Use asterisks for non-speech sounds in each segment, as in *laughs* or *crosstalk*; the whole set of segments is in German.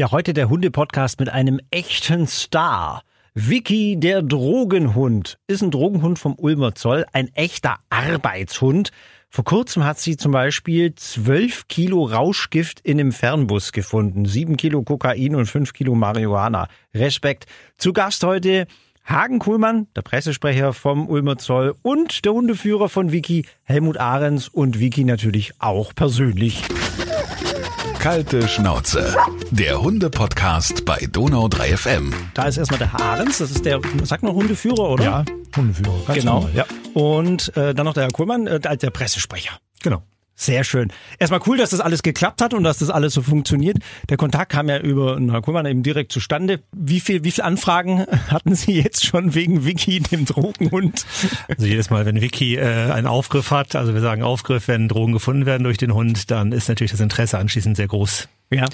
Ja, heute der Hunde-Podcast mit einem echten Star. Vicky, der Drogenhund, ist ein Drogenhund vom Ulmer Zoll, ein echter Arbeitshund. Vor kurzem hat sie zum Beispiel 12 Kilo Rauschgift in einem Fernbus gefunden, 7 Kilo Kokain und 5 Kilo Marihuana. Respekt. Zu Gast heute Hagen Kuhlmann, der Pressesprecher vom Ulmer Zoll und der Hundeführer von Vicky, Helmut Ahrens und Vicky natürlich auch persönlich. Kalte Schnauze. Der Hunde-Podcast bei Donau 3 FM. Da ist erstmal der Ahrens, das ist der, sagt man Hundeführer, oder? Ja, Hundeführer. Ganz genau. normal, ja. Und äh, dann noch der Herr Kuhlmann, äh, als der Pressesprecher. Genau. Sehr schön. Erstmal cool, dass das alles geklappt hat und dass das alles so funktioniert. Der Kontakt kam ja über Herrn Kuhlmann eben direkt zustande. Wie viel, wie viel Anfragen *laughs* hatten Sie jetzt schon wegen Vicky, dem Drogenhund? Also jedes Mal, wenn Vicky äh, einen Aufgriff hat, also wir sagen Aufgriff, wenn Drogen gefunden werden durch den Hund, dann ist natürlich das Interesse anschließend sehr groß. Ja.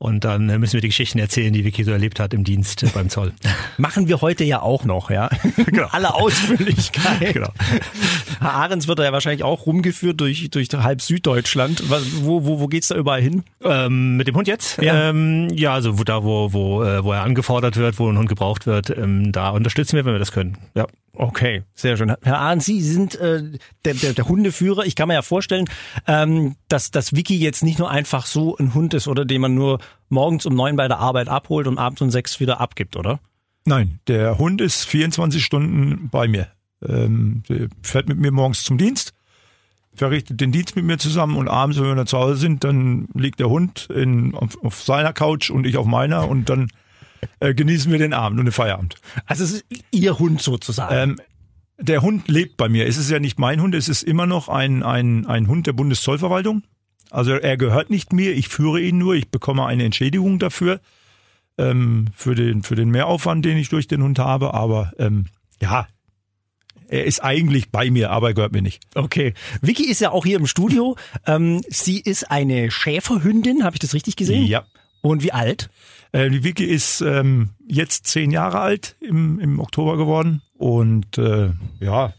Und dann müssen wir die Geschichten erzählen, die Vicky so erlebt hat im Dienst äh, beim Zoll. *laughs* Machen wir heute ja auch noch, ja. *laughs* Genau. Alle Ausführlichkeit. genau. *laughs* Herr Ahrens wird da ja wahrscheinlich auch rumgeführt durch, durch halb Süddeutschland. Was, wo, wo, wo geht's da überall hin? Ähm, mit dem Hund jetzt? Ja. Ähm, ja, also wo, da, wo, wo, äh, wo er angefordert wird, wo ein Hund gebraucht wird, ähm, da unterstützen wir, wenn wir das können. Ja. Okay, sehr schön. Herr Ahrens, Sie sind äh, der, der, der Hundeführer. Ich kann mir ja vorstellen, ähm, dass, dass Vicky jetzt nicht nur einfach so ein Hund ist, oder den man nur morgens um neun bei der Arbeit abholt und abends um sechs wieder abgibt, oder? Nein, der Hund ist 24 Stunden bei mir. Ähm, der fährt mit mir morgens zum Dienst, verrichtet den Dienst mit mir zusammen und abends, wenn wir dann zu Hause sind, dann liegt der Hund in, auf, auf seiner Couch und ich auf meiner und dann äh, genießen wir den Abend und den Feierabend. Also es ist Ihr Hund sozusagen. Ähm, der Hund lebt bei mir. Es ist ja nicht mein Hund, es ist immer noch ein, ein, ein Hund der Bundeszollverwaltung. Also er gehört nicht mir, ich führe ihn nur, ich bekomme eine Entschädigung dafür, ähm, für, den, für den Mehraufwand, den ich durch den Hund habe. Aber ähm, ja, er ist eigentlich bei mir, aber er gehört mir nicht. Okay. Vicky ist ja auch hier im Studio. Ähm, sie ist eine Schäferhündin, habe ich das richtig gesehen? Ja. Und wie alt? Äh, die Vicky ist ähm, jetzt zehn Jahre alt im, im Oktober geworden. Und äh, ja,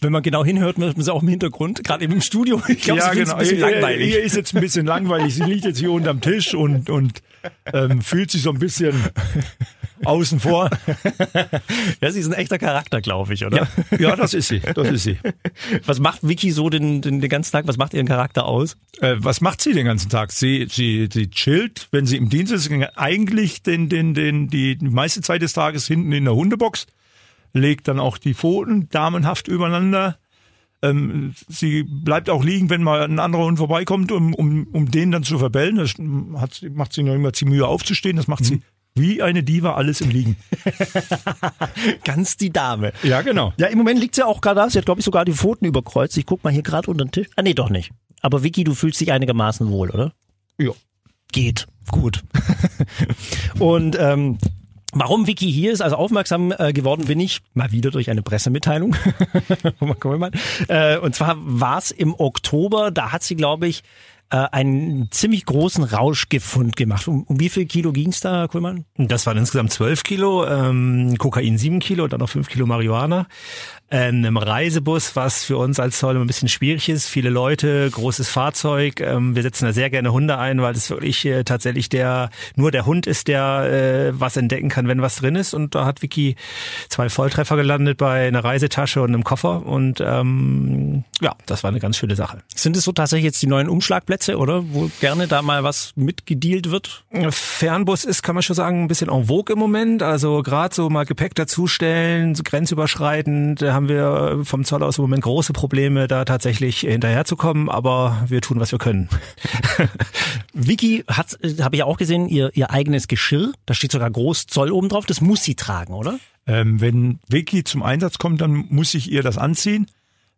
Wenn man genau hinhört, hört man sie auch im Hintergrund, gerade eben im Studio. *laughs* Ich glaube, sie findet ein bisschen Ihr- langweilig. Ihr ist jetzt ein bisschen langweilig. Sie liegt jetzt hier unterm Tisch und, und ähm, fühlt sich so ein bisschen außen vor. *laughs* Ja, sie ist ein echter Charakter, glaube ich, oder? Ja, das ist sie. Das ist sie. Was macht Vicky so den, den, den ganzen Tag? Was macht ihren Charakter aus? Äh, was macht sie den ganzen Tag? Sie, sie, sie chillt, wenn sie im Dienst ist, eigentlich den, den, den, die meiste Zeit des Tages hinten in der Hundebox, legt dann auch die Pfoten damenhaft übereinander. Ähm, sie bleibt auch liegen, wenn mal ein anderer Hund vorbeikommt, um, um, um den dann zu verbellen. Das hat, macht sie noch immer ziemlich Mühe aufzustehen. Das macht sie wie eine Diva alles im Liegen. *laughs* Ganz die Dame. Ja, genau. Ja, im Moment liegt sie auch gerade da. Sie hat, glaube ich, sogar die Pfoten überkreuzt. Ich guck mal hier gerade unter den Tisch. Ah, nee, doch nicht. Aber Vicky, du fühlst dich einigermaßen wohl, oder? Ja. Geht. Gut. *laughs* Und ähm, warum Vicky hier ist, also aufmerksam äh, geworden bin ich mal wieder durch eine Pressemitteilung. *laughs* äh, und zwar war es im Oktober, da hat sie, glaube ich, äh, einen ziemlich großen Rauschgefund gemacht. Um, um wie viel Kilo ging's da, Herr Kohlmann? Das waren insgesamt 12 Kilo, ähm, Kokain 7 Kilo, dann noch 5 Kilo Marihuana. In einem Reisebus, was für uns als Zoll immer ein bisschen schwierig ist. Viele Leute, großes Fahrzeug. Ähm, wir setzen da sehr gerne Hunde ein, weil es wirklich äh, tatsächlich der nur der Hund ist, der äh, was entdecken kann, wenn was drin ist. Und da hat Vicky zwei Volltreffer gelandet bei einer Reisetasche und einem Koffer. Und ähm, ja, das war eine ganz schöne Sache. Sind es so tatsächlich jetzt die neuen Umschlagplätze, oder? Wo gerne da mal was mitgedealt wird? Fernbus ist, kann man schon sagen, ein bisschen en vogue im Moment. Also gerade so mal Gepäck dazustellen, grenzüberschreitend, da haben wir vom Zoll aus im Moment große Probleme, da tatsächlich hinterherzukommen, aber wir tun, was wir können. *laughs* Vicky hat, habe ich auch gesehen, ihr, ihr eigenes Geschirr. Da steht sogar groß Zoll oben drauf. Das muss sie tragen, oder? Ähm, wenn Vicky zum Einsatz kommt, dann muss ich ihr das anziehen,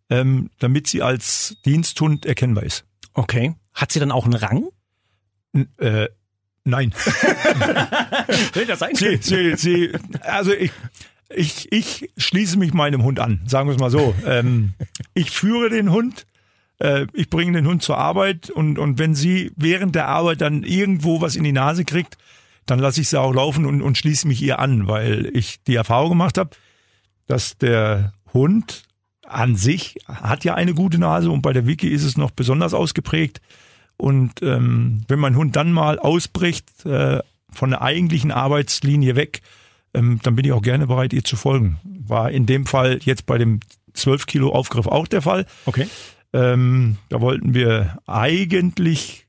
ähm, damit sie als Diensthund erkennbar ist. Okay. Hat sie dann auch einen Rang? N äh, nein. *laughs* Will das sein? sie, sie, sie, also ich, ich, ich schließe mich meinem Hund an, sagen wir es mal so. Ähm, ich führe den Hund, äh, ich bringe den Hund zur Arbeit und, und wenn sie während der Arbeit dann irgendwo was in die Nase kriegt, dann lasse ich sie auch laufen und, und schließe mich ihr an, weil ich die Erfahrung gemacht habe, dass der Hund an sich hat ja eine gute Nase und bei der Wiki ist es noch besonders ausgeprägt. Und ähm, wenn mein Hund dann mal ausbricht äh, von der eigentlichen Arbeitslinie weg, ähm, dann bin ich auch gerne bereit, ihr zu folgen. War in dem Fall jetzt bei dem 12 Kilo Aufgriff auch der Fall. Okay. Ähm, da wollten wir eigentlich,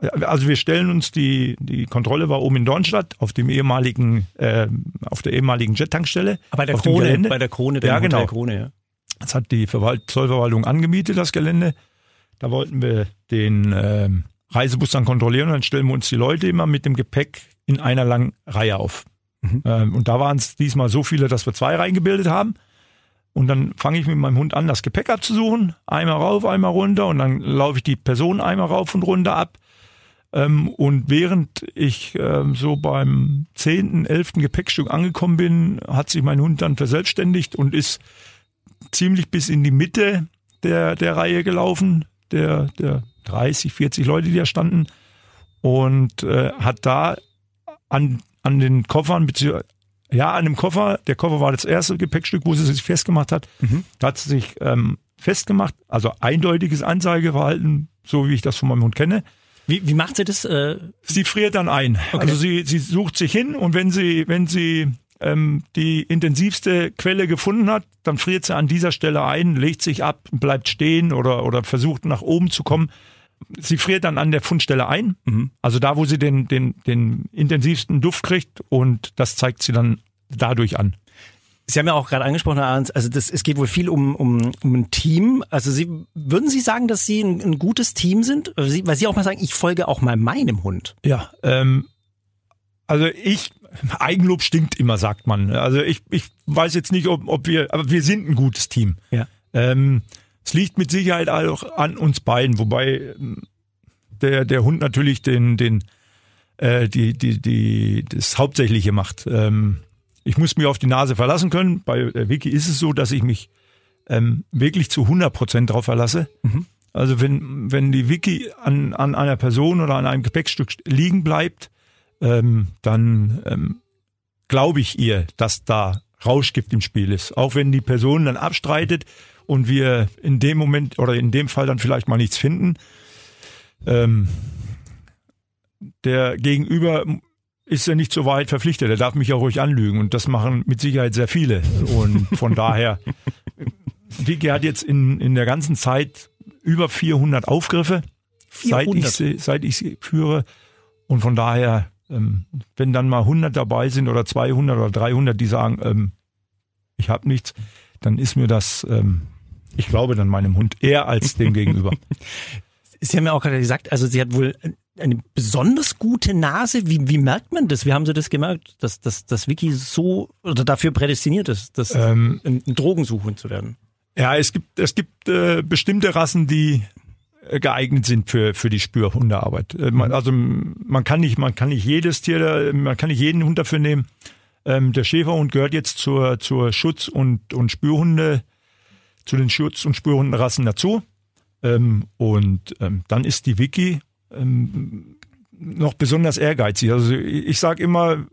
also wir stellen uns die die Kontrolle war oben in Dornstadt auf dem ehemaligen äh, auf der ehemaligen Jet-Tankstelle. Bei der Krone, bei der Krone, der Ja, Hotel genau. Krone, ja. Das hat die Verwalt Zollverwaltung angemietet, das Gelände. Da wollten wir den ähm, Reisebus dann kontrollieren und dann stellen wir uns die Leute immer mit dem Gepäck in einer langen Reihe auf. Ähm, und da waren es diesmal so viele, dass wir zwei Reihen gebildet haben. Und dann fange ich mit meinem Hund an, das Gepäck abzusuchen. Einmal rauf, einmal runter und dann laufe ich die Person einmal rauf und runter ab. Ähm, und während ich ähm, so beim zehnten, elften Gepäckstück angekommen bin, hat sich mein Hund dann verselbstständigt und ist ziemlich bis in die Mitte der, der Reihe gelaufen, der, der 30, 40 Leute, die da standen. Und äh, hat da an, an den Koffern, beziehungsweise ja, an dem Koffer, der Koffer war das erste Gepäckstück, wo sie sich festgemacht hat. Da hat sie sich ähm, festgemacht, also eindeutiges Anzeigeverhalten, so wie ich das von meinem Hund kenne. Wie, wie macht sie das? Äh, Sie friert dann ein. Also sie, sie sucht sich hin und wenn sie, wenn sie ähm, die intensivste Quelle gefunden hat, dann friert sie an dieser Stelle ein, legt sich ab, bleibt stehen oder, oder versucht nach oben zu kommen. Sie friert dann an der Fundstelle ein, also da, wo sie den, den, den intensivsten Duft kriegt und das zeigt sie dann dadurch an. Sie haben ja auch gerade angesprochen, Herr Arns, also das, es geht wohl viel um, um, um ein Team. Also Sie, würden Sie sagen, dass Sie ein, ein gutes Team sind? Weil Sie, weil Sie auch mal sagen, ich folge auch mal meinem Hund. Ja, ähm, also ich, Eigenlob stinkt immer, sagt man. Also ich, ich weiß jetzt nicht, ob, ob wir, aber wir sind ein gutes Team. Ja. Ähm, es liegt mit Sicherheit auch an uns beiden, wobei ähm, der, der Hund natürlich den, den, äh, die, die, die, das Hauptsächliche macht. Ähm, ich muss mich auf die Nase verlassen können. Bei der Wiki ist es so, dass ich mich ähm, wirklich zu 100 Prozent drauf verlasse. Also wenn, wenn die Wiki an, an einer Person oder an einem Gepäckstück liegen bleibt, ähm, dann ähm, glaube ich ihr, dass da Rauschgift im Spiel ist. Auch wenn die Person dann abstreitet und wir in dem Moment oder in dem Fall dann vielleicht mal nichts finden. Ähm, der Gegenüber ist ja nicht so weit verpflichtet. Er darf mich ja ruhig anlügen und das machen mit Sicherheit sehr viele. Und von *laughs* daher, Vicky hat jetzt in, in der ganzen Zeit über 400 Aufgriffe, seit ich, 400? sie, seit ich sie führe. Und von daher, ähm, wenn dann mal 100 dabei sind oder 200 oder 300, die sagen, ähm, ich habe nichts, dann ist mir das, ähm, ich glaube dann meinem Hund eher als dem gegenüber. *laughs* Sie haben ja auch gerade gesagt, also sie hat wohl eine besonders gute Nase. Wie, wie merkt man das? Wie haben Sie das gemerkt, dass, dass, dass Vicky so oder dafür prädestiniert ist, das Ähm, ein, Drogensuchhund zu werden? Ja, es gibt, es gibt äh, bestimmte Rassen, die äh, geeignet sind für, für die Spürhundearbeit. Äh, man, also m- man kann nicht, man kann nicht jedes Tier, da- man kann nicht jeden Hund dafür nehmen. Ähm, der Schäferhund gehört jetzt zur, zur Schutz- und, und Spürhunde, zu den Schutz- und Spürhundenrassen dazu. Ähm, und ähm, dann ist die Wiki ähm, noch besonders ehrgeizig. Also ich, sage immer,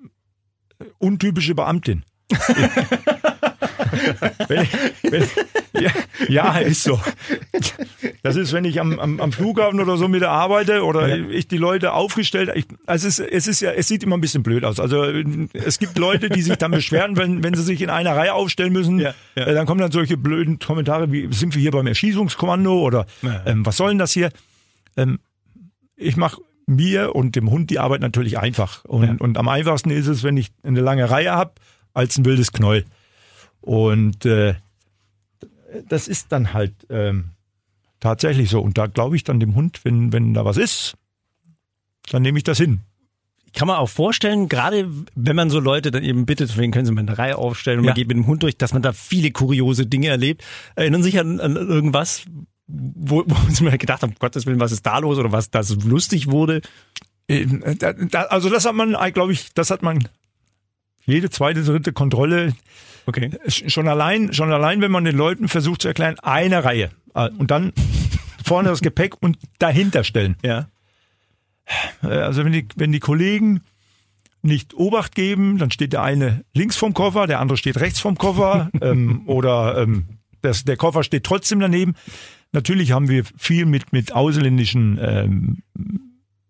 äh, untypische Beamtin. *laughs* wenn, wenn, ja, ja, ist so. Das ist, wenn ich am, am, am Flughafen oder so mit arbeite oder ich die Leute aufgestellt, ich, also es, es ist ja, es sieht immer ein bisschen blöd aus. Also es gibt Leute, die sich dann beschweren, wenn, wenn sie sich in einer Reihe aufstellen müssen, Ja, ja. Äh, dann kommen dann solche blöden Kommentare wie, sind wir hier beim Erschießungskommando oder Ja. ähm, was soll denn das hier? Ähm, ich mache mir und dem Hund die Arbeit natürlich einfach. Und, Ja. und am einfachsten ist es, wenn ich eine lange Reihe habe, als ein wildes Knäuel. Und äh, das ist dann halt ähm, tatsächlich so. Und da glaube ich dann dem Hund, wenn, wenn da was ist, dann nehme ich das hin. Kann man auch vorstellen, gerade wenn man so Leute dann eben bittet, wen können Sie mal eine Reihe aufstellen und Ja. man geht mit dem Hund durch, dass man da viele kuriose Dinge erlebt. Erinnern sich an, an irgendwas, wo, wo *laughs* Sie mir gedacht haben, Gottes Willen, was ist da los oder was das lustig wurde? Ähm, da, also das hat man, glaube ich, das hat man jede zweite, dritte Kontrolle Okay. schon allein, schon allein, wenn man den Leuten versucht zu erklären, eine Reihe äh, und dann *laughs* vorne das Gepäck und dahinter stellen. Ja. Äh, Also wenn die, wenn die Kollegen nicht Obacht geben, dann steht der eine links vom Koffer, der andere steht rechts vom Koffer *laughs* ähm, oder ähm, das, der Koffer steht trotzdem daneben. natürlich haben wir viel mit, mit ausländischen ähm,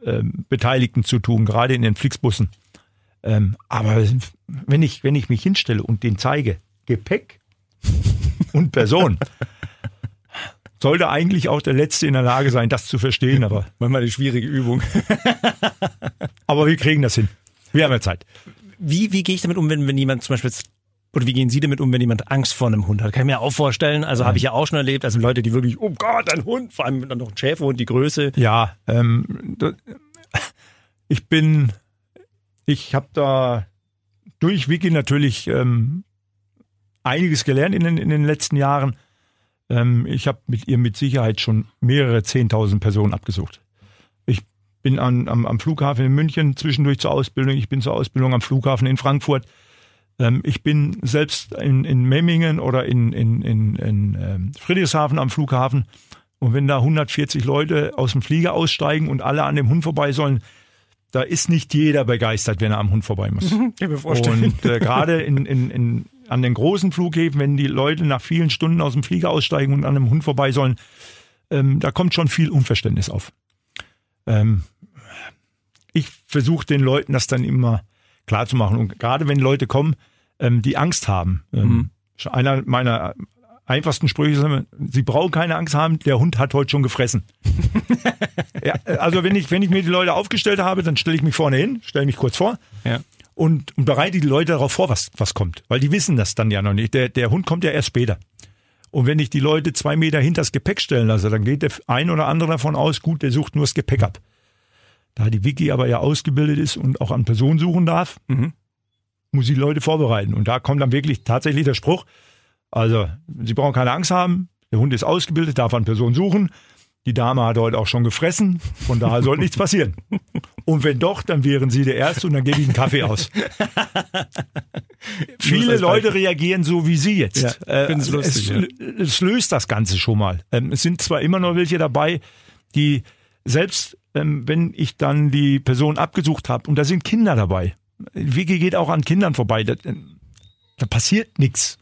ähm, Beteiligten zu tun, gerade in den Flixbussen. Ähm, aber wenn ich, wenn ich mich hinstelle und den zeige, Gepäck und Person, sollte eigentlich auch der Letzte in der Lage sein, das zu verstehen, aber, *laughs* Manchmal eine schwierige Übung. *laughs* aber wir kriegen das hin. Wir haben ja Zeit. Wie, wie gehe ich damit um, wenn, wenn jemand zum Beispiel, jetzt- oder wie gehen Sie damit um, wenn jemand Angst vor einem Hund hat? Kann ich mir auch vorstellen. Also habe ich ja auch schon erlebt. Also Leute, die wirklich, oh Gott, ein Hund, vor allem dann noch ein Schäferhund, die Größe. Ja, ähm, ich bin, ich habe da durch Wiki natürlich ähm, einiges gelernt in den, in den letzten Jahren. Ähm, ich habe mit ihr mit Sicherheit schon mehrere Zehntausend Personen abgesucht. Ich bin an, am, am Flughafen in München zwischendurch zur Ausbildung, ich bin zur Ausbildung am Flughafen in Frankfurt. Ähm, ich bin selbst in, in Memmingen oder in, in, in, in ähm, Friedrichshafen am Flughafen. Und wenn da 140 Leute aus dem Flieger aussteigen und alle an dem Hund vorbei sollen, da ist nicht jeder begeistert, wenn er am Hund vorbei muss. *laughs* Kann ich mir Und äh, gerade in, in, in, an den großen Flughäfen, wenn die Leute nach vielen Stunden aus dem Flieger aussteigen und an einem Hund vorbei sollen, ähm, da kommt schon viel Unverständnis auf. Ähm, ich versuche den Leuten das dann immer klar zu machen. Und gerade wenn Leute kommen, ähm, die Angst haben. Ähm, Einer meiner einfachsten Sprüche immer, sie brauchen keine Angst haben, der Hund hat heute schon gefressen. *laughs* ja, also wenn ich, wenn ich mir die Leute aufgestellt habe, dann stelle ich mich vorne hin, stelle mich kurz vor Ja. und, und bereite die Leute darauf vor, was, was kommt. Weil die wissen das dann ja noch nicht. Der, der Hund kommt ja erst später. Und wenn ich die Leute zwei Meter hinter das Gepäck stellen lasse, dann geht der ein oder andere davon aus, gut, der sucht nur das Gepäck ab. Da die Wiki aber ja ausgebildet ist und auch an Personen suchen darf, muss sie die Leute vorbereiten. Und da kommt dann wirklich tatsächlich der Spruch, also Sie brauchen keine Angst haben, der Hund ist ausgebildet, darf an Personen suchen. Die Dame hat heute auch schon gefressen, von daher soll nichts passieren. Und wenn doch, dann wären Sie der Erste und dann gebe ich einen Kaffee aus. *laughs* Viele Leute reagieren so wie Sie jetzt. Ja, Äh, finden's lustig, es, ja. es löst das Ganze schon mal. Ähm, es sind zwar immer noch welche dabei, die selbst ähm, wenn ich dann die Person abgesucht habe und da sind Kinder dabei. Wiki geht auch an Kindern vorbei. Da, da passiert nichts.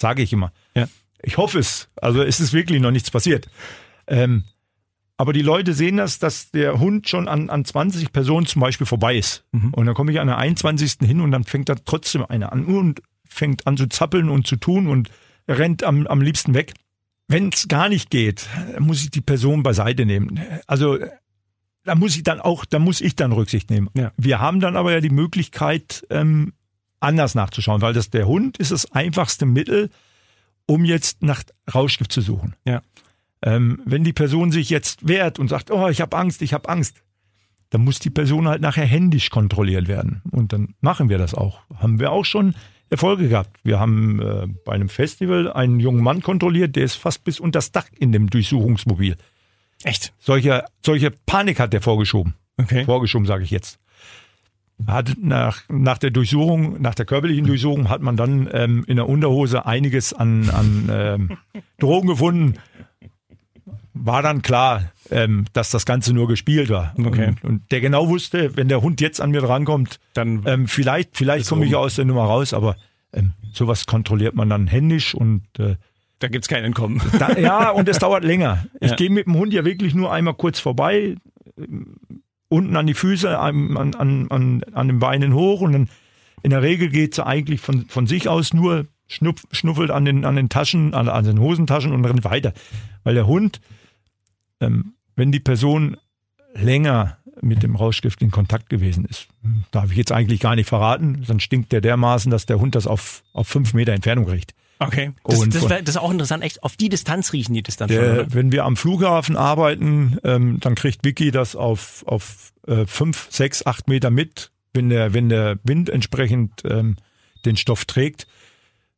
Sage ich immer. Ja. Ich hoffe es. Also es ist wirklich noch nichts passiert. Ähm, aber die Leute sehen das, dass der Hund schon an, an 20 Personen zum Beispiel vorbei ist. Und dann komme ich an der 21. hin und dann fängt da trotzdem einer an und fängt an zu zappeln und zu tun und rennt am, am liebsten weg. Wenn es gar nicht geht, muss ich die Person beiseite nehmen. Also da muss ich dann auch, da muss ich dann Rücksicht nehmen. Ja. Wir haben dann aber ja die Möglichkeit, ähm, anders nachzuschauen, weil das der Hund ist das einfachste Mittel, um jetzt nach Rauschgift zu suchen. Ja. Ähm, wenn die Person sich jetzt wehrt und sagt, oh, ich habe Angst, ich habe Angst, dann muss die Person halt nachher händisch kontrolliert werden. Und dann machen wir das auch. Haben wir auch schon Erfolge gehabt. Wir haben äh, bei einem Festival einen jungen Mann kontrolliert, der ist fast bis unter das Dach in dem Durchsuchungsmobil. Echt? Solche, solche Panik hat der vorgeschoben. Okay. Vorgeschoben, sage ich jetzt. Hat nach, nach der Durchsuchung, nach der körperlichen Durchsuchung hat man dann ähm, in der Unterhose einiges an, an ähm, *laughs* Drogen gefunden. War dann klar, ähm, dass das Ganze nur gespielt war. Okay. Und, und der genau wusste, wenn der Hund jetzt an mir drankommt, Dann ähm, vielleicht, vielleicht komme ich aus der Nummer raus, aber ähm, sowas kontrolliert man dann händisch und äh, da gibt's kein Entkommen. da, ja, und es dauert länger. *laughs* Ich Ja. gehe mit dem Hund ja wirklich nur einmal kurz vorbei, unten an die Füße, an, an, an, an, den Beinen hoch und dann in der Regel geht sie eigentlich von, von sich aus nur schnupp, schnuffelt an den, an den Taschen, an, an den Hosentaschen und rennt weiter. Weil der Hund, ähm, wenn die Person länger mit dem Rauschgift in Kontakt gewesen ist, darf ich jetzt eigentlich gar nicht verraten, dann stinkt der dermaßen, dass der Hund das auf, auf fünf Meter Entfernung riecht. Okay. Das, Und das, wär, das ist auch interessant. Echt, auf die Distanz riechen die das dann schon, Der, oder? wenn wir am Flughafen arbeiten, ähm, dann kriegt Vicky das auf, auf äh, fünf, sechs, acht Meter mit, wenn der, wenn der Wind entsprechend ähm, den Stoff trägt.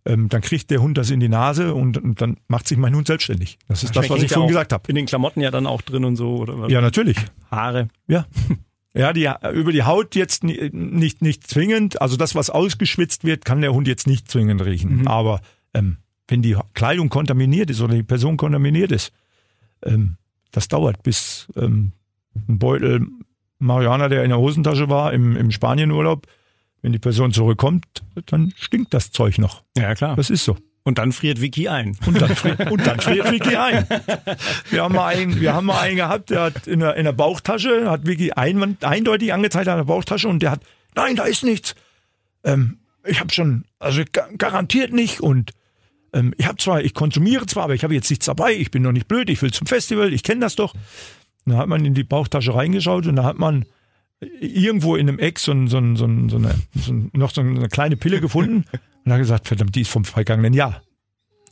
Ähm, dann kriegt der Hund das in die Nase und, und dann macht sich mein Hund selbstständig. Das ist das, was ich vorhin gesagt habe. In den Klamotten ja dann auch drin und so, oder? Ja, natürlich. Haare. Ja. *laughs* Ja, die, über die Haut jetzt ni- nicht, nicht zwingend. Also das, was ausgeschwitzt wird, kann der Hund jetzt nicht zwingend riechen. Aber ähm, wenn die Kleidung kontaminiert ist oder die Person kontaminiert ist, ähm, das dauert, bis ähm, ein Beutel Marihuana, der in der Hosentasche war, im, im Spanienurlaub, wenn die Person zurückkommt, dann stinkt das Zeug noch. Ja, klar. Das ist so. Und dann friert Vicky ein. Und dann friert, und dann friert Vicky ein. Wir haben mal einen, wir haben mal einen gehabt, der hat in der, in der Bauchtasche, hat Vicky ein, eindeutig angezeigt an der Bauchtasche und der hat, nein, da ist nichts. Ähm, ich habe schon, also garantiert nicht und ähm, ich habe zwar, ich konsumiere zwar, aber ich habe jetzt nichts dabei, ich bin noch nicht blöd, ich will zum Festival, ich kenne das doch. Da hat man in die Bauchtasche reingeschaut und da hat man irgendwo in einem Eck so, ein, so, ein, so, ein, so, eine, noch so eine kleine Pille *laughs* gefunden und hat gesagt, verdammt, die ist vom vergangenen Jahr.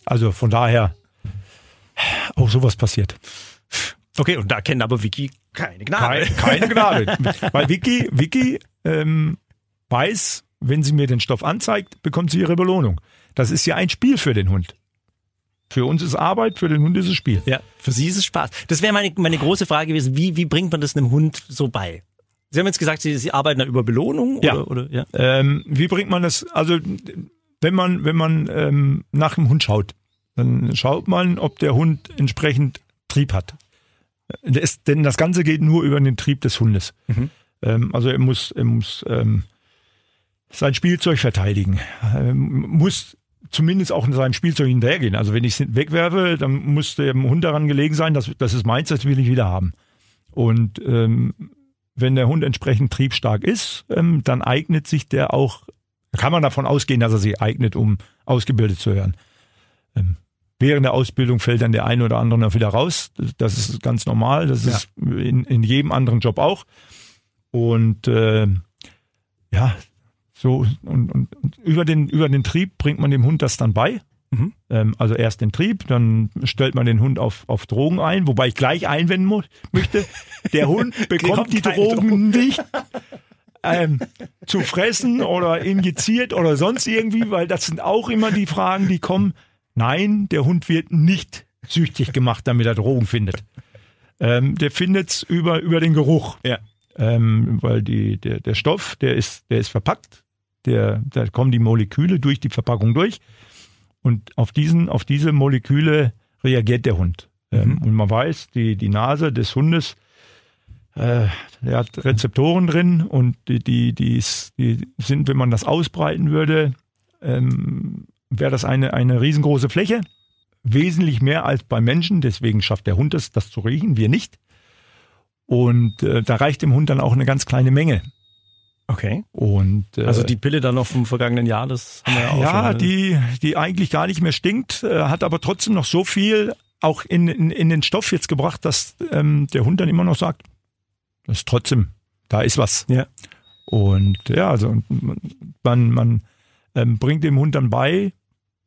Also von daher auch sowas passiert. Okay, und da kennt aber Vicky keine Gnade. Keine, keine Gnade. *laughs* Weil Vicky, Vicky ähm, weiß, wenn sie mir den Stoff anzeigt, bekommt sie ihre Belohnung. Das ist ja ein Spiel für den Hund. Für uns ist Arbeit, für den Hund ist es Spiel. Ja, für sie ist es Spaß. Das wäre meine, meine große Frage gewesen, wie, wie bringt man das einem Hund so bei? Sie haben jetzt gesagt, Sie, Sie arbeiten da über Belohnung? Ja. Oder, oder, ja? Ähm, wie bringt man das? Also wenn man wenn man ähm, nach dem Hund schaut, dann schaut man, ob der Hund entsprechend Trieb hat. Das, denn das Ganze geht nur über den Trieb des Hundes. Mhm. Ähm, also er muss er muss ähm, sein Spielzeug verteidigen, ähm, muss zumindest auch in seinem Spielzeug hinterhergehen. Also wenn ich es wegwerfe, dann muss dem Hund daran gelegen sein, dass das ist meins, das will ich wieder haben. Und ähm, wenn der Hund entsprechend triebstark ist, ähm, dann eignet sich der auch, kann man davon ausgehen, dass er sich eignet, um ausgebildet zu werden. Ähm, während der Ausbildung fällt dann der eine oder andere noch wieder raus. Das, das ist ganz normal. Das Ja. ist in, in jedem anderen Job auch. Und äh, ja, so und, und, und über den über den Trieb bringt man dem Hund das dann bei. Mhm. Ähm, also erst den Trieb, dann stellt man den Hund auf, auf Drogen ein, wobei ich gleich einwenden mu möchte, der Hund *laughs* bekommt kommt die Drogen Drogen. nicht *laughs* ähm, zu fressen oder injiziert oder sonst irgendwie, weil das sind auch immer die Fragen, die kommen. Nein, der Hund wird nicht süchtig gemacht, damit er Drogen findet. Ähm, der findet's über, über den Geruch. Ja. Ähm, weil die, der, der Stoff, der ist, der ist verpackt. Der, da kommen die Moleküle durch die Verpackung durch. Und auf diesen, auf diese Moleküle reagiert der Hund. Ähm, und man weiß, die, die Nase des Hundes, äh, der hat Rezeptoren drin und die, die, die, die sind, wenn man das ausbreiten würde, ähm, wäre das eine, eine riesengroße Fläche. Wesentlich mehr als beim Menschen, deswegen schafft der Hund es, das zu riechen, wir nicht. Und äh, da reicht dem Hund dann auch eine ganz kleine Menge. Okay. Und äh, Also die Pille dann noch vom vergangenen Jahr, das haben wir ja auch ja, schon. ne? die, die eigentlich gar nicht mehr stinkt, äh, hat aber trotzdem noch so viel auch in, in, in den Stoff jetzt gebracht, dass ähm, der Hund dann immer noch sagt, das ist trotzdem, da ist was. Ja. Und ja, also man, man ähm, bringt dem Hund dann bei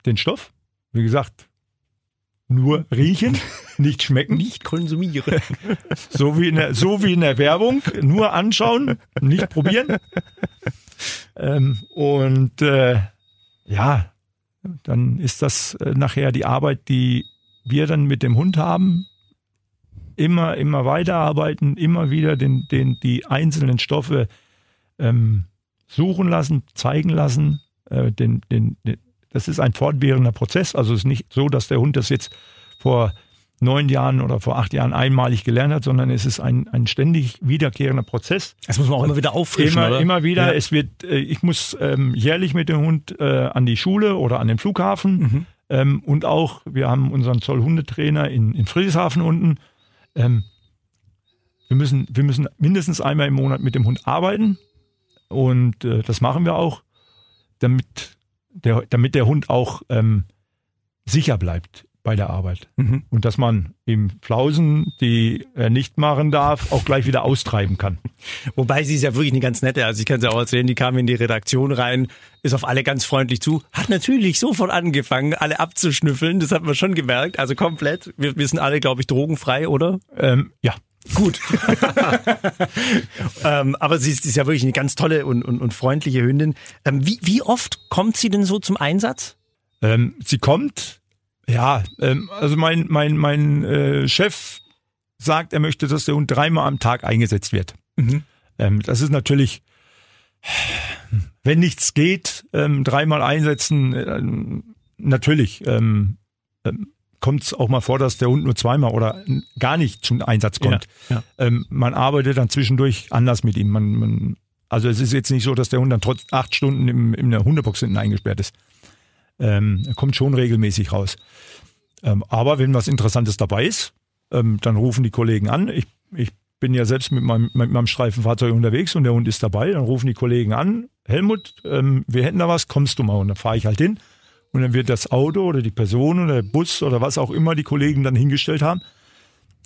den Stoff. Wie gesagt, nur riechen, *laughs* *laughs* nicht schmecken. Nicht konsumieren. *laughs* So wie in der, so wie in der Werbung. Nur anschauen, nicht probieren. Ähm, und äh, ja, dann ist das äh, nachher die Arbeit, die wir dann mit dem Hund haben. Immer, immer weiterarbeiten, immer wieder den, den, die einzelnen Stoffe ähm, suchen lassen, zeigen lassen. Äh, den, den, den, das ist ein fortwährender Prozess. Also es ist nicht so, dass der Hund das jetzt vor neun Jahren oder vor acht Jahren einmalig gelernt hat, sondern es ist ein, ein ständig wiederkehrender Prozess. Das muss man auch immer wieder auffrischen, Immer, oder? immer wieder. Ja. Es wird, äh, ich muss ähm, jährlich mit dem Hund äh, an die Schule oder an den Flughafen Mhm. ähm, und auch wir haben unseren Zollhundetrainer in, in Friedrichshafen unten. Ähm, wir müssen, wir müssen mindestens einmal im Monat mit dem Hund arbeiten und äh, das machen wir auch, damit der, damit der Hund auch ähm, sicher bleibt bei der Arbeit. Mhm. Und dass man ihm Flausen, die er nicht machen darf, auch gleich wieder austreiben kann. *laughs* Wobei sie ist ja wirklich eine ganz nette. Also ich kann es ja auch erzählen, die kam in die Redaktion rein, ist auf alle ganz freundlich zu, hat natürlich sofort angefangen, alle abzuschnüffeln. Das hat man schon gemerkt. Also komplett. Wir, wir sind alle, glaube ich, drogenfrei, oder? Ähm, ja, Gut. *laughs* ähm, aber sie ist, sie ist ja wirklich eine ganz tolle und, und, und freundliche Hündin. Ähm, wie, wie oft kommt sie denn so zum Einsatz? Ähm, sie kommt, ja, ähm, also mein, mein, mein äh, Chef sagt, er möchte, dass der Hund dreimal am Tag eingesetzt wird. Mhm. Ähm, das ist natürlich, wenn nichts geht, ähm, dreimal einsetzen, äh, natürlich ähm, ähm, kommt es auch mal vor, dass der Hund nur zweimal oder gar nicht zum Einsatz kommt. Ja, ja. Ähm, man arbeitet dann zwischendurch anders mit ihm. Man, man, also es ist jetzt nicht so, dass der Hund dann trotz acht Stunden im, in der Hundebox hinten eingesperrt ist. Ähm, er kommt schon regelmäßig raus. Ähm, aber wenn was Interessantes dabei ist, ähm, dann rufen die Kollegen an. Ich, ich bin ja selbst mit meinem, mit meinem Streifenfahrzeug unterwegs und der Hund ist dabei. Dann rufen die Kollegen an. Helmut, ähm, wir hätten da was, kommst du mal? Und dann fahre ich halt hin. Und dann wird das Auto oder die Person oder der Bus oder was auch immer die Kollegen dann hingestellt haben,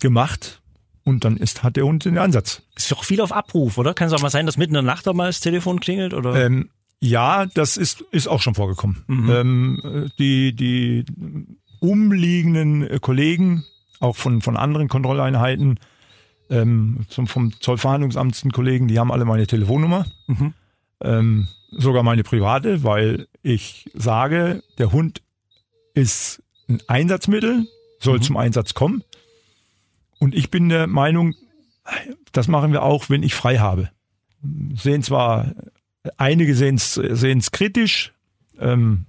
gemacht. Und dann ist, hat der Hund den Einsatz. Ist doch viel auf Abruf, oder? Kann es auch mal sein, dass mitten in der Nacht mal das Telefon klingelt? Oder? Ähm, ja, das ist, ist auch schon vorgekommen. Mhm. Ähm, die, die umliegenden Kollegen, auch von, von anderen Kontrolleinheiten, ähm, zum, vom Zollverhandlungsamt Kollegen, die haben alle meine Telefonnummer. Mhm. Ähm, sogar meine private, weil ich sage, der Hund ist ein Einsatzmittel, soll Mhm. zum Einsatz kommen. Und ich bin der Meinung, das machen wir auch, wenn ich frei habe. Sehen zwar, einige sehen es kritisch, ähm,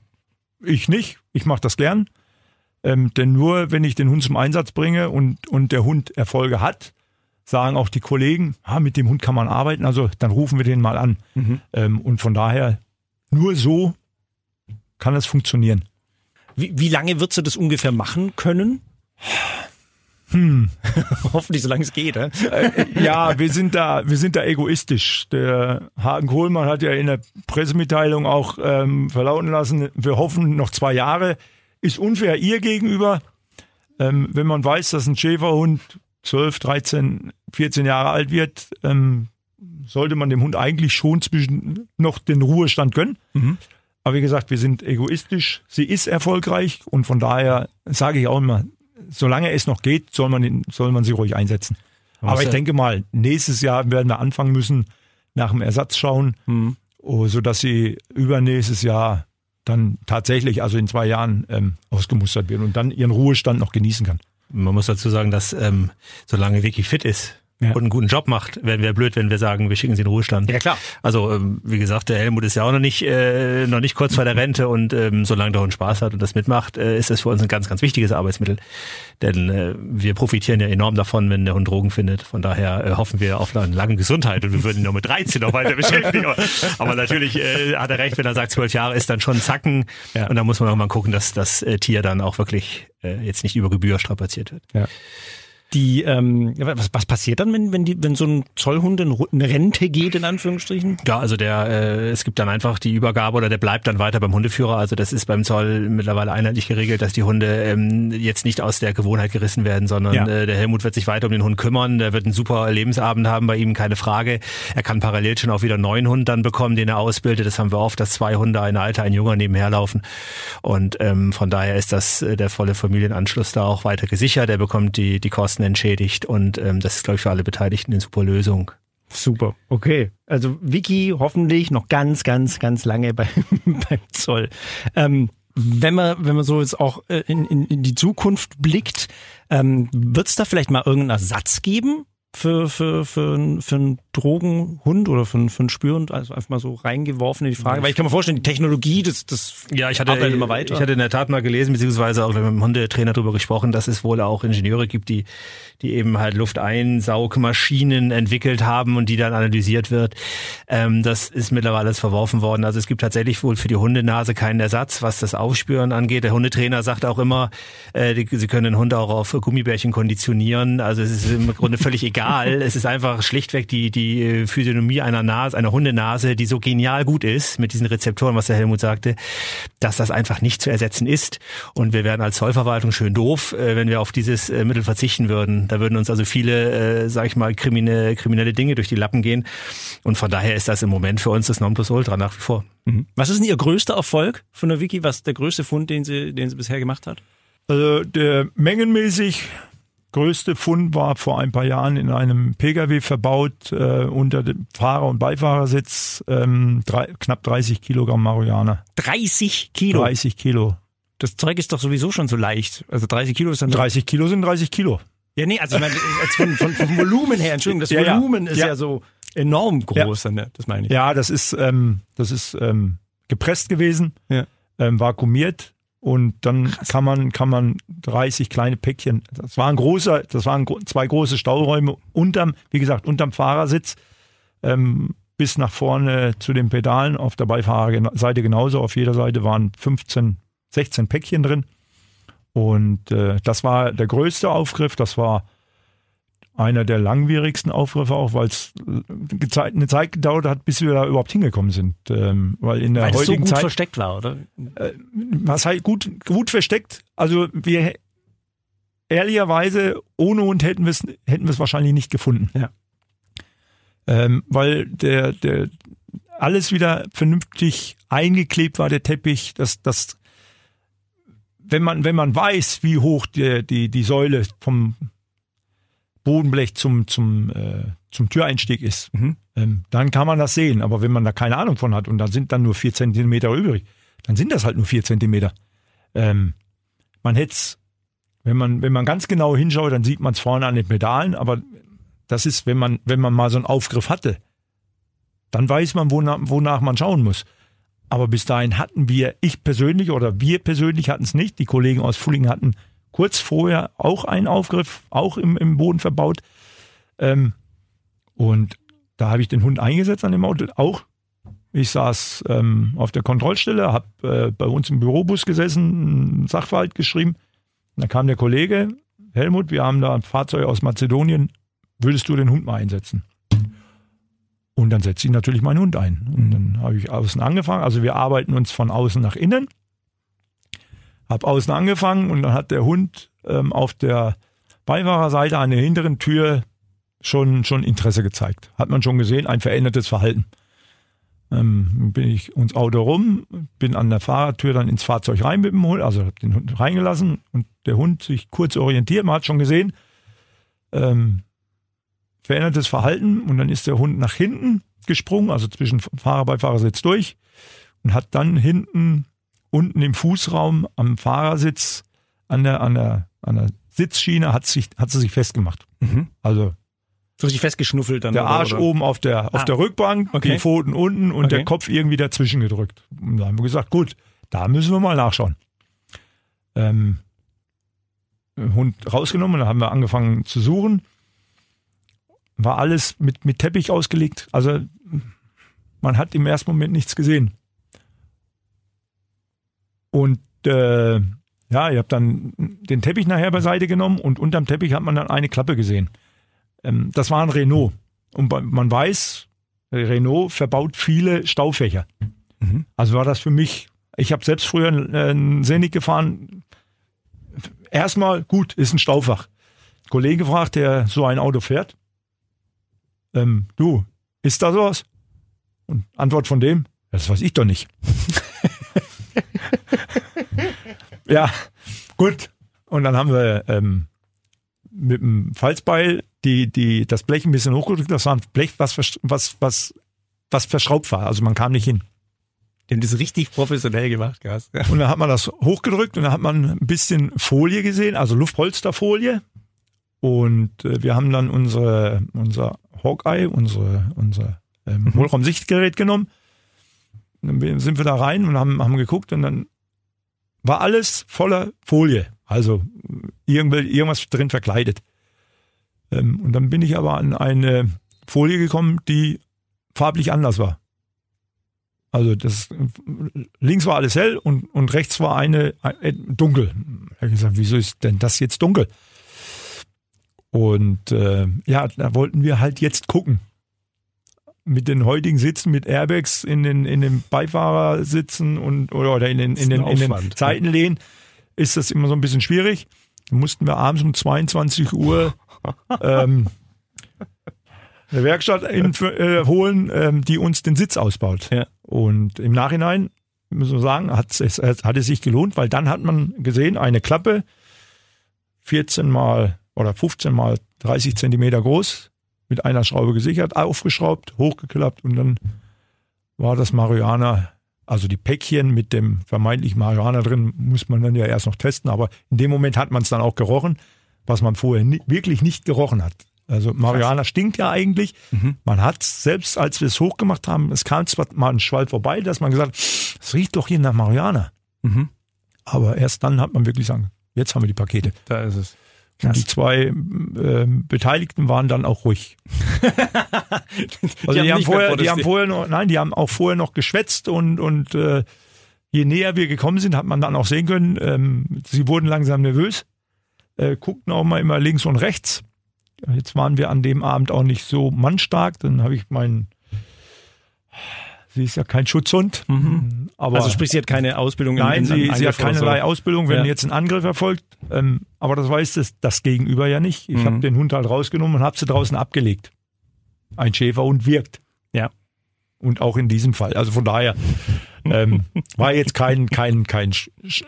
ich nicht, ich mache das gern. Ähm, denn nur wenn ich den Hund zum Einsatz bringe und, und der Hund Erfolge hat, sagen auch die Kollegen, ah, mit dem Hund kann man arbeiten, also dann rufen wir den mal an. Ähm, und von daher, nur so kann es funktionieren. Wie, wie lange wird sie das ungefähr machen können? Hm. *laughs* Hoffentlich, solange es geht. Äh? Ja, wir sind da, wir sind da egoistisch. Der Hagen Kohlmann hat ja in der Pressemitteilung auch ähm, verlauten lassen, wir hoffen noch zwei Jahre. Ist unfair ihr gegenüber. Ähm, wenn man weiß, dass ein Schäferhund 12, 13, 14 Jahre alt wird, ähm, sollte man dem Hund eigentlich schon zwischen noch den Ruhestand gönnen. Aber wie gesagt, wir sind egoistisch. Sie ist erfolgreich und von daher sage ich auch immer, solange es noch geht, soll man, soll man sie ruhig einsetzen. Aber ich ja- denke mal, nächstes Jahr werden wir anfangen müssen, nach dem Ersatz schauen, oh, sodass sie übernächstes Jahr dann tatsächlich, also in zwei Jahren, ähm, ausgemustert wird und dann ihren Ruhestand noch genießen kann. Man muss dazu sagen, dass ähm, solange Vicky fit ist Ja. und einen guten Job macht, wären wir blöd, wenn wir sagen, wir schicken sie in den Ruhestand. Ja, klar. Also ähm, wie gesagt, der Helmut ist ja auch noch nicht äh, noch nicht kurz vor der Rente und ähm, solange der Hund Spaß hat und das mitmacht, äh, ist das für uns ein ganz ganz wichtiges Arbeitsmittel, denn äh, wir profitieren ja enorm davon, wenn der Hund Drogen findet. Von daher äh, hoffen wir auf eine lange Gesundheit und wir würden ihn noch mit 13 noch weiter beschäftigen. Aber, aber natürlich äh, hat er recht, wenn er sagt, zwölf Jahre ist dann schon ein Zacken Ja. und da muss man auch mal gucken, dass das äh, Tier dann auch wirklich äh, jetzt nicht über Gebühr strapaziert wird. Die, ähm, was, was passiert dann, wenn, wenn, die, wenn so ein Zollhund in Rente geht, in Anführungsstrichen? Ja, also der, äh, es gibt dann einfach die Übergabe oder der bleibt dann weiter beim Hundeführer. Also das ist beim Zoll mittlerweile einheitlich geregelt, dass die Hunde ähm, jetzt nicht aus der Gewohnheit gerissen werden, sondern Ja. äh, der Helmut wird sich weiter um den Hund kümmern. Der wird einen super Lebensabend haben bei ihm, keine Frage. Er kann parallel schon auch wieder einen neuen Hund dann bekommen, den er ausbildet. Das haben wir oft, dass zwei Hunde, ein alter, ein junger nebenher laufen. Und ähm, von daher ist das äh, der volle Familienanschluss da auch weiter gesichert. Er bekommt die, die Kosten entschädigt und ähm, das ist, glaube ich, für alle Beteiligten eine super Lösung. Super, okay. Also Vicky hoffentlich noch ganz, ganz, ganz lange bei, *laughs* beim Zoll. Ähm, wenn man, wenn man so jetzt auch äh, in, in, in die Zukunft blickt, ähm, wird es da vielleicht mal irgendeinen Ersatz geben für, für, für, einen- für einen Drogenhund oder für, einen- für einen Spürhund? Also einfach mal so reingeworfen in die Frage. Weil ich kann mir vorstellen, die Technologie, das, das Ja, ich hatte, arbeitet immer weiter. ich hatte in der Tat mal gelesen, beziehungsweise auch mit dem Hundetrainer darüber gesprochen, dass es wohl auch Ingenieure gibt, die, die eben halt Lufteinsaugmaschinen entwickelt haben und die dann analysiert wird. Ähm, das ist mittlerweile alles verworfen worden. Also es gibt tatsächlich wohl für die Hundenase keinen Ersatz, was das Aufspüren angeht. Der Hundetrainer sagt auch immer, äh, die, sie können den Hund auch auf Gummibärchen konditionieren. Also es ist im Grunde völlig *laughs* egal. Es ist einfach schlichtweg die, die Physiognomie einer Nase, einer Hundenase, die so genial gut ist mit diesen Rezeptoren, was der Helmut sagte, dass das einfach nicht zu ersetzen ist. Und wir wären als Zollverwaltung schön doof, äh, wenn wir auf dieses äh, Mittel verzichten würden. Da würden uns also viele, äh, sag ich mal, kriminelle, kriminelle Dinge durch die Lappen gehen. Und von daher ist das im Moment für uns das Nonplusultra nach wie vor. was ist denn Ihr größter Erfolg von der Vicky? Was ist der größte Fund, den sie, den sie bisher gemacht hat? Also der mengenmäßig größte Fund war vor ein paar Jahren in einem Pkw verbaut äh, unter dem Fahrer- und Beifahrersitz ähm, drei, knapp 30 Kilogramm Marihuana. 30 Kilo. 30 Kilo. Das Zeug ist doch sowieso schon so leicht. Also 30 Kilo ist dann 30 Kilo sind 30 Kilo. Ja, nee, also ich meine, jetzt von, von, vom Volumen her, Entschuldigung, das Ja, ja. Volumen ist ja. Ja. so enorm groß, dann, ne? das meine ich. Ja, das ist, ähm, das ist ähm, gepresst gewesen, Ja. ähm, vakuumiert und dann kann man, kann man 30 kleine Päckchen, das war ein großer, das waren zwei große Stauräume unterm, wie gesagt, unterm Fahrersitz, ähm, bis nach vorne zu den Pedalen, auf der Beifahrerseite genauso, auf jeder Seite waren 15 16 Päckchen drin. Und äh, das war der größte Aufgriff. Das war einer der langwierigsten Aufgriffe auch, weil es eine Zeit gedauert hat, bis wir da überhaupt hingekommen sind. Ähm, weil in der Weil es so heutigen gut Zeit versteckt war, oder? was halt gut, gut versteckt. Also wir ehrlicherweise ohne Hund hätten wir es hätten wir es wahrscheinlich nicht gefunden. Ja. Ähm, weil der der alles wieder vernünftig eingeklebt war der Teppich, dass das wenn man wenn man weiß, wie hoch der die die Säule vom Bodenblech zum zum äh, zum Türeinstieg ist, ähm, dann kann man das sehen. Aber wenn man da keine Ahnung von hat und da sind dann nur vier Zentimeter übrig, dann sind das halt nur vier Zentimeter. Ähm, man hätte wenn man, wenn man ganz genau hinschaut, dann sieht man es vorne an den Pedalen, aber das ist, wenn man, wenn man mal so einen Aufgriff hatte, dann weiß man, wonach, wonach man schauen muss. Aber bis dahin hatten wir, ich persönlich oder wir persönlich hatten es nicht. Die Kollegen aus Fullingen hatten kurz vorher auch einen Aufgriff, auch im, im Boden verbaut. Ähm, und da habe ich den Hund eingesetzt an dem Auto, auch. Ich saß ähm, auf der Kontrollstelle, habe äh, bei uns im Bürobus gesessen, einen Sachverhalt geschrieben. Dann kam der Kollege, Helmut, wir haben da ein Fahrzeug aus Mazedonien, würdest du den Hund mal einsetzen? Und dann setze ich natürlich meinen Hund ein. Und dann habe ich außen angefangen. Also wir arbeiten uns von außen nach innen. Hab außen angefangen und dann hat der Hund ähm, auf der Beifahrerseite an der hinteren Tür schon, schon Interesse gezeigt. Hat man schon gesehen, ein verändertes Verhalten. Ähm, bin ich ins Auto rum, bin an der Fahrertür dann ins Fahrzeug rein mit dem Hund, also habe den Hund reingelassen und der Hund sich kurz orientiert. Man hat schon gesehen, ähm, verändertes Verhalten und dann ist der Hund nach hinten gesprungen, also zwischen Fahrer Beifahrersitz durch und hat dann hinten unten im Fußraum am Fahrersitz an der an der an der Sitzschiene hat sich hat sie sich festgemacht. Also So richtig festgeschnuffelt dann. der oder, Arsch oder? oben auf der auf Ah. der Rückbank, Okay. die Pfoten unten und Okay. der Kopf irgendwie dazwischen gedrückt. Und da haben wir gesagt, gut, da müssen wir mal nachschauen. Ähm, Hund rausgenommen dann haben wir angefangen zu suchen. War alles mit, mit Teppich ausgelegt. Also man hat im ersten Moment nichts gesehen. Und äh, ja, ich habe dann den Teppich nachher beiseite genommen und unterm Teppich hat man dann eine Klappe gesehen. Ähm, das war ein Renault. Und man weiß, Renault verbaut viele Staufächer. Also war das für mich, ich habe selbst früher einen, äh, Scenic gefahren. Erstmal, gut, ist ein Staufach. Kollege fragt, der so ein Auto fährt. Ähm, du, ist da sowas? Und Antwort von dem, das weiß ich doch nicht. *laughs* ja, gut. Und dann haben wir ähm, mit dem Falzbeil die, die, das Blech ein bisschen hochgedrückt. Das war ein Blech, was, was, was, was verschraubt war. Also man kam nicht hin. Die haben das richtig professionell gemacht, Gas. Ja. *laughs* Und dann hat man das hochgedrückt und dann hat man ein bisschen Folie gesehen, also Luftpolsterfolie. Und äh, wir haben dann unsere, unser Hawkeye, unsere, unser ähm, Hohlraumsichtgerät genommen. Und dann sind wir da rein und haben, haben geguckt und dann war alles voller Folie. Also irgendwas drin verkleidet. Ähm, und dann bin ich aber an eine Folie gekommen, die farblich anders war. Also das links war alles hell und, und rechts war eine äh, dunkel. Ich habe gesagt, wieso ist denn das jetzt dunkel? Und äh, ja, da wollten wir halt jetzt gucken. Mit den heutigen Sitzen, mit Airbags in den, in den Beifahrersitzen und oder, oder in den, in den, in den. Seitenlehnen ist das immer so ein bisschen schwierig. Da mussten wir abends um 22 Uhr *laughs* ähm, eine Werkstatt in, äh, holen, ähm, die uns den Sitz ausbaut. Ja. Und im Nachhinein müssen wir sagen, hat es, hat es sich gelohnt, weil dann hat man gesehen, eine Klappe 14 mal oder 15 mal 30 Zentimeter groß, mit einer Schraube gesichert, aufgeschraubt, hochgeklappt und dann war das Marihuana, also die Päckchen mit dem vermeintlich Marihuana drin, muss man dann ja erst noch testen, aber in dem Moment hat man es dann auch gerochen, was man vorher ni wirklich nicht gerochen hat. Also Marihuana stinkt ja eigentlich. Man hat selbst, als wir es hochgemacht haben, es kam zwar mal ein Schwall vorbei, dass man gesagt, hat, es riecht doch hier nach Marihuana. Mhm. Aber erst dann hat man wirklich sagen, jetzt haben wir die Pakete. Da ist es. Die zwei ähm, Beteiligten waren dann auch ruhig. *laughs* Also die, haben haben vorher, die haben vorher noch, nein, die haben auch vorher noch geschwätzt und und äh, je näher wir gekommen sind, hat man dann auch sehen können, ähm, sie wurden langsam nervös, äh, guckten auch mal immer links und rechts. Jetzt waren wir an dem Abend auch nicht so mannstark, dann habe ich meinen Sie ist ja kein Schutzhund. Mhm. Aber also sprich, sie hat keine Ausbildung. Nein, in, sie, sie hat keinerlei so. Ausbildung, wenn Ja. jetzt ein Angriff erfolgt. Ähm, aber das weiß das, das Gegenüber ja nicht. Ich Mhm. habe den Hund halt rausgenommen und habe sie draußen abgelegt. Ein Schäferhund wirkt. Ja. Und auch in diesem Fall. Also von daher ähm, *laughs* war jetzt kein, kein, kein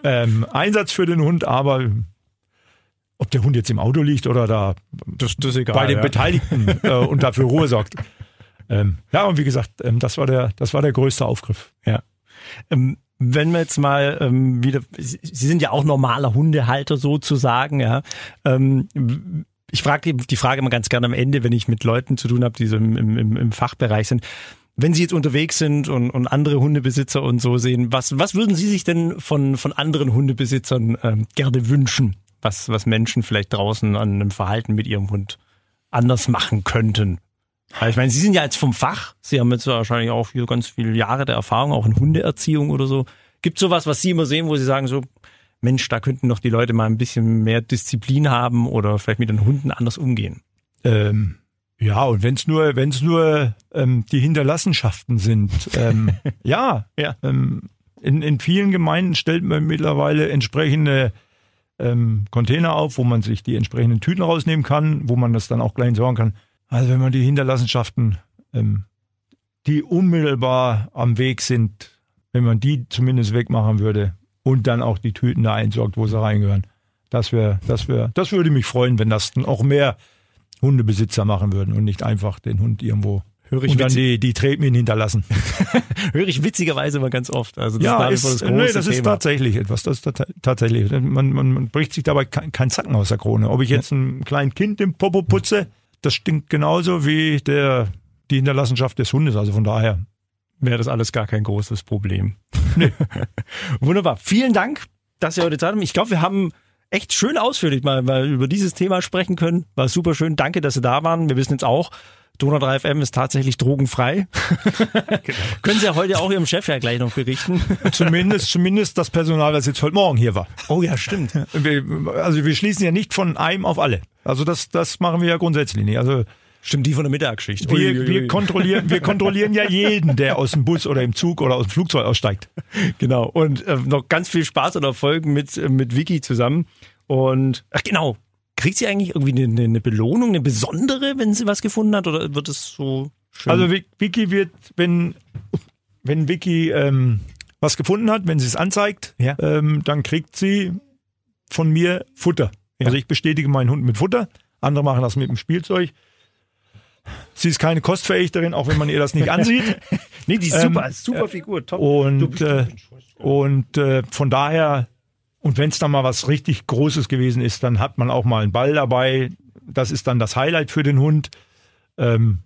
ähm, Einsatz für den Hund, aber ob der Hund jetzt im Auto liegt oder da Das, das ist egal. bei den ja. Beteiligten äh, und dafür Ruhe sorgt. *laughs* Ähm, ja, und wie gesagt, ähm, das war der, das war der größte Aufgriff. Ähm, wenn wir jetzt mal ähm, wieder, Sie Sie sind ja auch normaler Hundehalter sozusagen, ja. Ähm, ich frage die, die Frage immer ganz gerne am Ende, wenn ich mit Leuten zu tun habe, die so im, im, im Fachbereich sind. Wenn Sie jetzt unterwegs sind und, und andere Hundebesitzer und so sehen, was, was würden Sie sich denn von, von anderen Hundebesitzern ähm, gerne wünschen, was, was Menschen vielleicht draußen an einem Verhalten mit ihrem Hund anders machen könnten? Ich meine, Sie sind ja jetzt vom Fach. Sie haben jetzt wahrscheinlich auch viel, ganz viele Jahre der Erfahrung, auch in Hundeerziehung oder so. Gibt sowas, was Sie immer sehen, wo Sie sagen so, Mensch, da könnten doch die Leute mal ein bisschen mehr Disziplin haben oder vielleicht mit den Hunden anders umgehen? Ähm, ja, und wenn es nur, wenn es nur ähm, die Hinterlassenschaften sind, ähm, *laughs* ja, Ja. ähm, in, in vielen Gemeinden stellt man mittlerweile entsprechende ähm, Container auf, wo man sich die entsprechenden Tüten rausnehmen kann, wo man das dann auch gleich entsorgen kann. Also wenn man die Hinterlassenschaften, ähm, die unmittelbar am Weg sind, wenn man die zumindest wegmachen würde und dann auch die Tüten da einsorgt, wo sie reingehören, das wäre, das wäre, das würde mich freuen, wenn das dann auch mehr Hundebesitzer machen würden und nicht einfach den Hund irgendwo Höre ich, und dann die, die Tretminen hinterlassen. *laughs* höre ich witzigerweise immer ganz oft. Also das ja, ist, vor das große nee, das ist tatsächlich etwas. Das ist tat- tatsächlich. Man, man, man bricht sich dabei kein, kein Zacken aus der Krone. Ob ich jetzt einem kleinen Kind den Popo putze, das stinkt genauso wie der, die Hinterlassenschaft des Hundes. Also von daher. wäre das alles gar kein großes Problem. *laughs* Wunderbar. Vielen Dank, dass Sie heute Zeit haben. Ich glaube, wir haben echt schön ausführlich mal, mal über dieses Thema sprechen können. War super schön. Danke, dass Sie da waren. Wir wissen jetzt auch, Donau 3 FM ist tatsächlich drogenfrei. *laughs* Können Sie ja heute auch Ihrem Chef ja gleich noch berichten. Zumindest, zumindest das Personal, das jetzt heute Morgen hier war. Oh ja, stimmt. Wir, also wir schließen ja nicht von einem auf alle. Also das, das machen wir ja grundsätzlich nicht. Also Stimmt, die von der Mittagsschicht. wir, Uiuiui. wir kontrollieren, wir kontrollieren ja jeden, der aus dem Bus oder im Zug oder aus dem Flugzeug aussteigt. Genau. Und äh, noch ganz viel Spaß und Erfolg mit, äh, mit Vicky zusammen. Und ach genau. Kriegt sie eigentlich irgendwie eine, eine Belohnung, eine besondere, wenn sie was gefunden hat? Oder wird es so schön? Also Vi- Vicky wird, wenn, wenn Vicky ähm, was gefunden hat, wenn sie es anzeigt, Ja. ähm, dann kriegt sie von mir Futter. Also ich bestätige meinen Hund mit Futter. Andere machen das mit dem Spielzeug. Sie ist keine Kostverächterin, auch wenn man ihr das nicht ansieht. *laughs* nee, die ist ähm, super, super Figur, top. Und, äh, und äh, von daher, und wenn es dann mal was richtig Großes gewesen ist, dann hat man auch mal einen Ball dabei. Das ist dann das Highlight für den Hund. Ähm,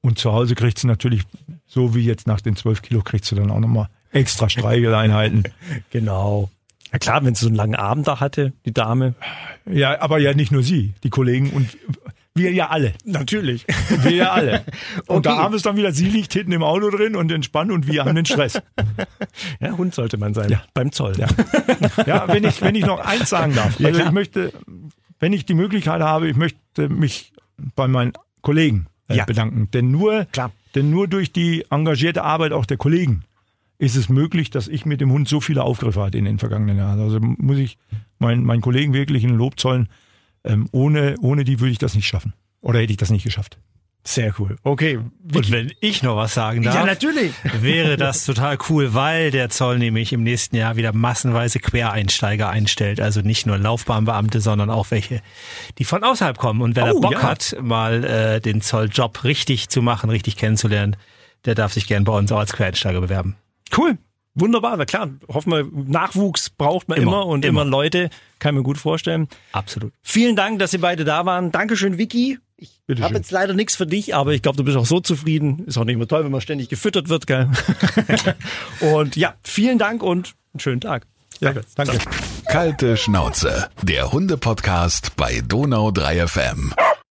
und zu Hause kriegt sie natürlich, so wie jetzt nach den 12 Kilo, kriegt sie dann auch nochmal extra Streicheleinheiten. *laughs* Genau. Ja klar, wenn sie so einen langen Abend da hatte, die Dame. ja, aber ja nicht nur sie, die Kollegen und wir ja alle. Natürlich. Wir ja alle. *laughs* Und Okay. da haben wir es dann wieder, sie liegt hinten im Auto drin und entspannt und wir haben den Stress. Ja, Hund sollte man sein. Ja. Beim Zoll. Ja. *laughs* Ja, wenn ich, wenn ich noch eins sagen darf. Ja, also klar. ich möchte, wenn ich die Möglichkeit habe, ich möchte mich bei meinen Kollegen äh, Ja. bedanken. Denn nur, Klar. denn nur durch die engagierte Arbeit auch der Kollegen ist es möglich, dass ich mit dem Hund so viele Aufgriffe hatte in den vergangenen Jahren. Also muss ich meinen, meinen Kollegen wirklich ein Lob zollen. Ähm, ohne, ohne die würde ich das nicht schaffen. Oder hätte ich das nicht geschafft. Sehr cool. Okay. Und wenn ich noch was sagen darf, Ja, natürlich. *laughs* wäre das total cool, weil der Zoll nämlich im nächsten Jahr wieder massenweise Quereinsteiger einstellt. Also nicht nur Laufbahnbeamte, sondern auch welche, die von außerhalb kommen. Und wer da Oh, Bock ja. hat, mal äh, den Zolljob richtig zu machen, richtig kennenzulernen, der darf sich gern bei uns auch als Quereinsteiger bewerben. Cool. Wunderbar. Na klar, hoffen wir, Nachwuchs braucht man immer, Immer, und immer. immer. Leute, kann mir gut vorstellen. Absolut. Vielen Dank, dass Sie beide da waren. Dankeschön, Vicky. Ich habe jetzt leider nichts für dich, aber ich glaube, du bist auch so zufrieden. Ist auch nicht mehr toll, wenn man ständig gefüttert wird, gell? *laughs* und ja, vielen Dank und einen schönen Tag. Ja, danke. Kalte Schnauze, der Hunde-Podcast bei Donau 3 FM.